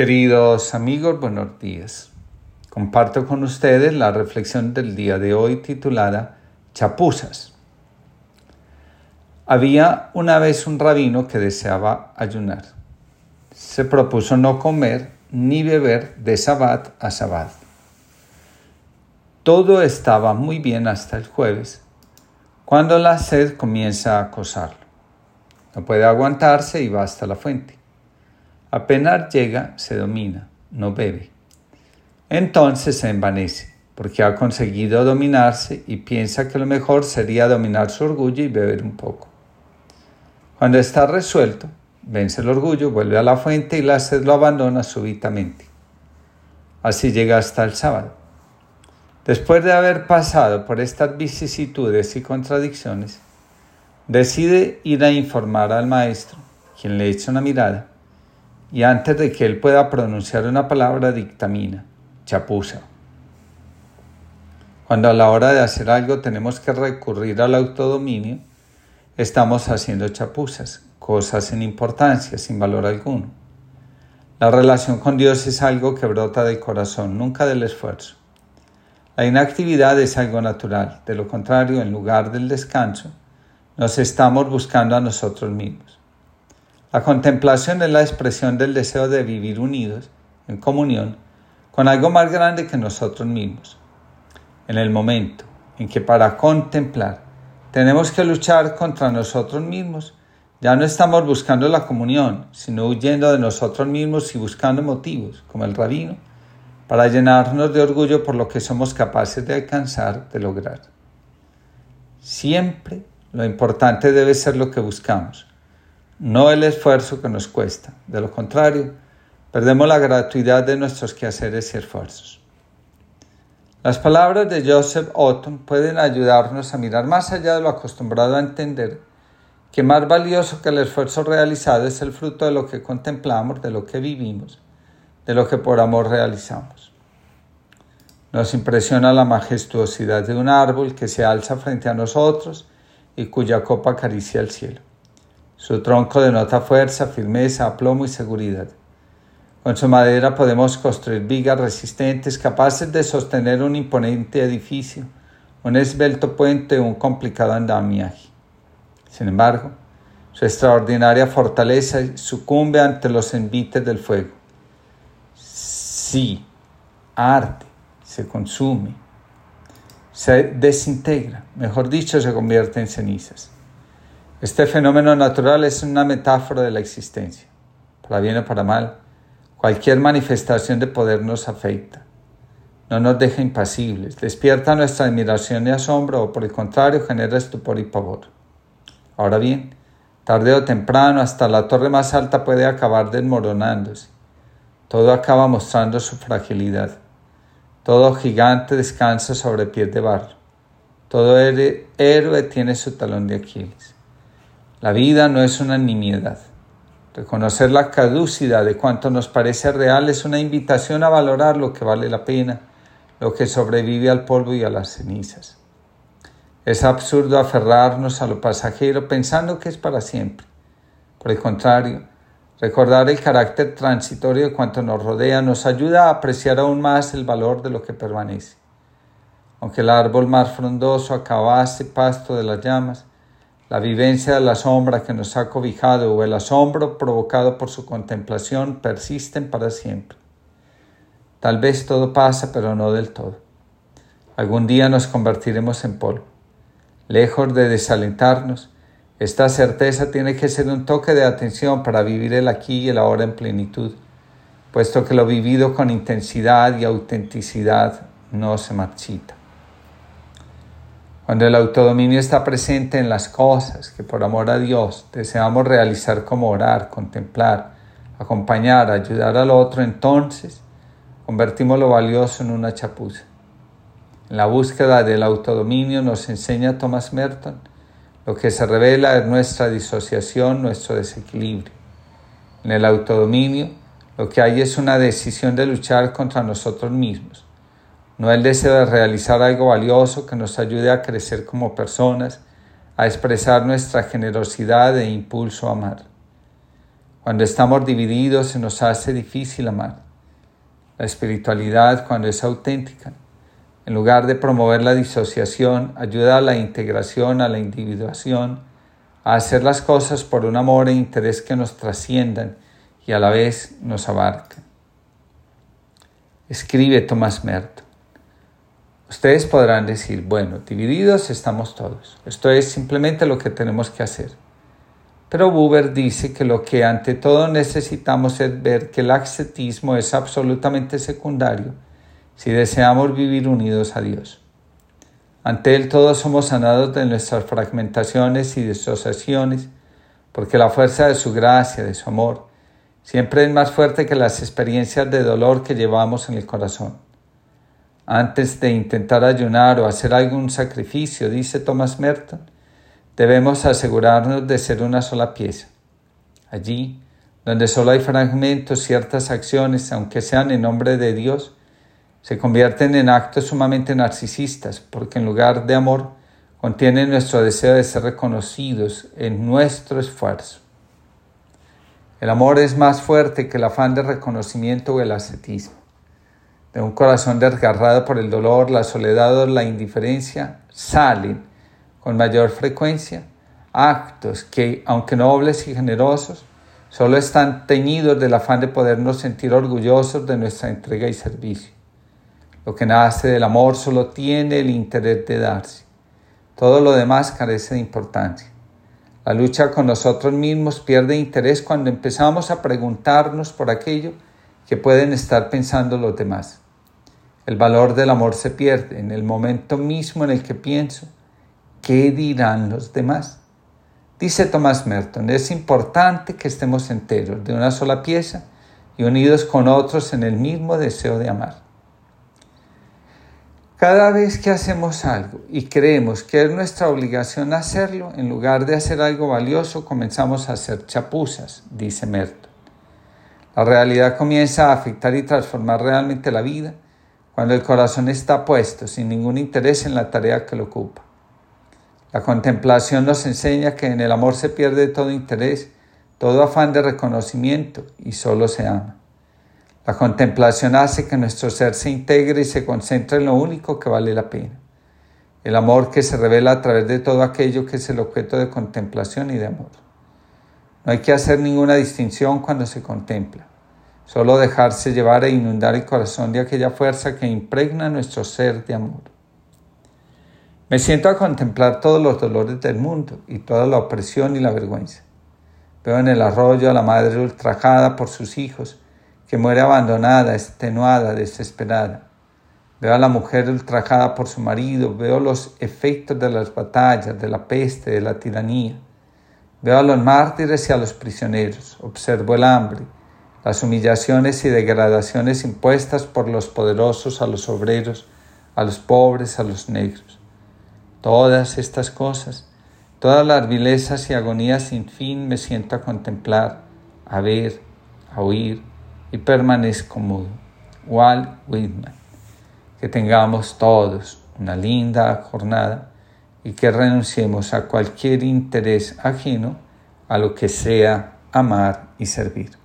Queridos amigos, buenos días. Comparto con ustedes la reflexión del día de hoy titulada Chapuzas. Había una vez un rabino que deseaba ayunar. Se propuso no comer ni beber de sabbat a sabbat. Todo estaba muy bien hasta el jueves, cuando la sed comienza a acosarlo. No puede aguantarse y va hasta la fuente. Apenas llega, se domina, no bebe. Entonces se envanece, porque ha conseguido dominarse y piensa que lo mejor sería dominar su orgullo y beber un poco. Cuando está resuelto, vence el orgullo, vuelve a la fuente y la sed lo abandona súbitamente. Así llega hasta el sábado. Después de haber pasado por estas vicisitudes y contradicciones, decide ir a informar al maestro, quien le echa una mirada y antes de que él pueda pronunciar una palabra dictamina, chapuza. Cuando a la hora de hacer algo tenemos que recurrir al autodominio, estamos haciendo chapuzas, cosas sin importancia, sin valor alguno. La relación con Dios es algo que brota del corazón, nunca del esfuerzo. La inactividad es algo natural, de lo contrario, en lugar del descanso, nos estamos buscando a nosotros mismos. La contemplación es la expresión del deseo de vivir unidos, en comunión, con algo más grande que nosotros mismos. En el momento en que para contemplar tenemos que luchar contra nosotros mismos, ya no estamos buscando la comunión, sino huyendo de nosotros mismos y buscando motivos, como el rabino, para llenarnos de orgullo por lo que somos capaces de alcanzar, de lograr. Siempre lo importante debe ser lo que buscamos, no el esfuerzo que nos cuesta. De lo contrario, perdemos la gratuidad de nuestros quehaceres y esfuerzos. Las palabras de Joseph Otton pueden ayudarnos a mirar más allá de lo acostumbrado a entender que más valioso que el esfuerzo realizado es el fruto de lo que contemplamos, de lo que vivimos, de lo que por amor realizamos. Nos impresiona la majestuosidad de un árbol que se alza frente a nosotros y cuya copa acaricia el cielo. Su tronco denota fuerza, firmeza, aplomo y seguridad. Con su madera podemos construir vigas resistentes capaces de sostener un imponente edificio, un esbelto puente o un complicado andamiaje. Sin embargo, su extraordinaria fortaleza sucumbe ante los envites del fuego. Sí, arte, se consume, se desintegra, mejor dicho, se convierte en cenizas. Este fenómeno natural es una metáfora de la existencia. Para bien o para mal, cualquier manifestación de poder nos afecta. No nos deja impasibles, despierta nuestra admiración y asombro o por el contrario genera estupor y pavor. Ahora bien, tarde o temprano hasta la torre más alta puede acabar desmoronándose. Todo acaba mostrando su fragilidad. Todo gigante descansa sobre pies de barro. Todo héroe tiene su talón de Aquiles. La vida no es una nimiedad. Reconocer la caducidad de cuanto nos parece real es una invitación a valorar lo que vale la pena, lo que sobrevive al polvo y a las cenizas. Es absurdo aferrarnos a lo pasajero pensando que es para siempre. Por el contrario, recordar el carácter transitorio de cuanto nos rodea nos ayuda a apreciar aún más el valor de lo que permanece. Aunque el árbol más frondoso acabase pasto de las llamas, la vivencia de la sombra que nos ha cobijado o el asombro provocado por su contemplación persisten para siempre. Tal vez todo pasa, pero no del todo. Algún día nos convertiremos en polvo. Lejos de desalentarnos, esta certeza tiene que ser un toque de atención para vivir el aquí y el ahora en plenitud, puesto que lo vivido con intensidad y autenticidad no se marchita. Cuando el autodominio está presente en las cosas que por amor a Dios deseamos realizar como orar, contemplar, acompañar, ayudar al otro, entonces convertimos lo valioso en una chapuza. En la búsqueda del autodominio nos enseña Thomas Merton, lo que se revela es nuestra disociación, nuestro desequilibrio. En el autodominio lo que hay es una decisión de luchar contra nosotros mismos no el deseo de realizar algo valioso que nos ayude a crecer como personas, a expresar nuestra generosidad e impulso a amar. Cuando estamos divididos se nos hace difícil amar. La espiritualidad, cuando es auténtica, en lugar de promover la disociación, ayuda a la integración, a la individuación, a hacer las cosas por un amor e interés que nos trasciendan y a la vez nos abarcan. Escribe Tomás Merton. Ustedes podrán decir, bueno, divididos estamos todos. Esto es simplemente lo que tenemos que hacer. Pero Buber dice que lo que ante todo necesitamos es ver que el ascetismo es absolutamente secundario si deseamos vivir unidos a Dios. Ante Él todos somos sanados de nuestras fragmentaciones y disociaciones, porque la fuerza de su gracia, de su amor, siempre es más fuerte que las experiencias de dolor que llevamos en el corazón antes de intentar ayunar o hacer algún sacrificio, dice Thomas Merton, debemos asegurarnos de ser una sola pieza. Allí, donde solo hay fragmentos, ciertas acciones, aunque sean en nombre de Dios, se convierten en actos sumamente narcisistas, porque en lugar de amor, contienen nuestro deseo de ser reconocidos en nuestro esfuerzo. El amor es más fuerte que el afán de reconocimiento o el ascetismo de un corazón desgarrado por el dolor, la soledad o la indiferencia, salen con mayor frecuencia actos que, aunque nobles y generosos, solo están teñidos del afán de podernos sentir orgullosos de nuestra entrega y servicio. Lo que nace del amor solo tiene el interés de darse. Todo lo demás carece de importancia. La lucha con nosotros mismos pierde interés cuando empezamos a preguntarnos por aquello que pueden estar pensando los demás. El valor del amor se pierde en el momento mismo en el que pienso, ¿qué dirán los demás? Dice Thomas Merton, es importante que estemos enteros de una sola pieza y unidos con otros en el mismo deseo de amar. Cada vez que hacemos algo y creemos que es nuestra obligación hacerlo, en lugar de hacer algo valioso, comenzamos a hacer chapuzas, dice Merton. La realidad comienza a afectar y transformar realmente la vida cuando el corazón está puesto sin ningún interés en la tarea que lo ocupa. La contemplación nos enseña que en el amor se pierde todo interés, todo afán de reconocimiento y solo se ama. La contemplación hace que nuestro ser se integre y se concentre en lo único que vale la pena. El amor que se revela a través de todo aquello que es el objeto de contemplación y de amor. No hay que hacer ninguna distinción cuando se contempla solo dejarse llevar e inundar el corazón de aquella fuerza que impregna nuestro ser de amor. Me siento a contemplar todos los dolores del mundo y toda la opresión y la vergüenza. Veo en el arroyo a la madre ultrajada por sus hijos, que muere abandonada, extenuada, desesperada. Veo a la mujer ultrajada por su marido, veo los efectos de las batallas, de la peste, de la tiranía. Veo a los mártires y a los prisioneros, observo el hambre, las humillaciones y degradaciones impuestas por los poderosos a los obreros, a los pobres, a los negros. Todas estas cosas, todas las vilezas y agonías sin fin me siento a contemplar, a ver, a oír y permanezco mudo. Walt Whitman. Que tengamos todos una linda jornada y que renunciemos a cualquier interés ajeno a lo que sea amar y servir.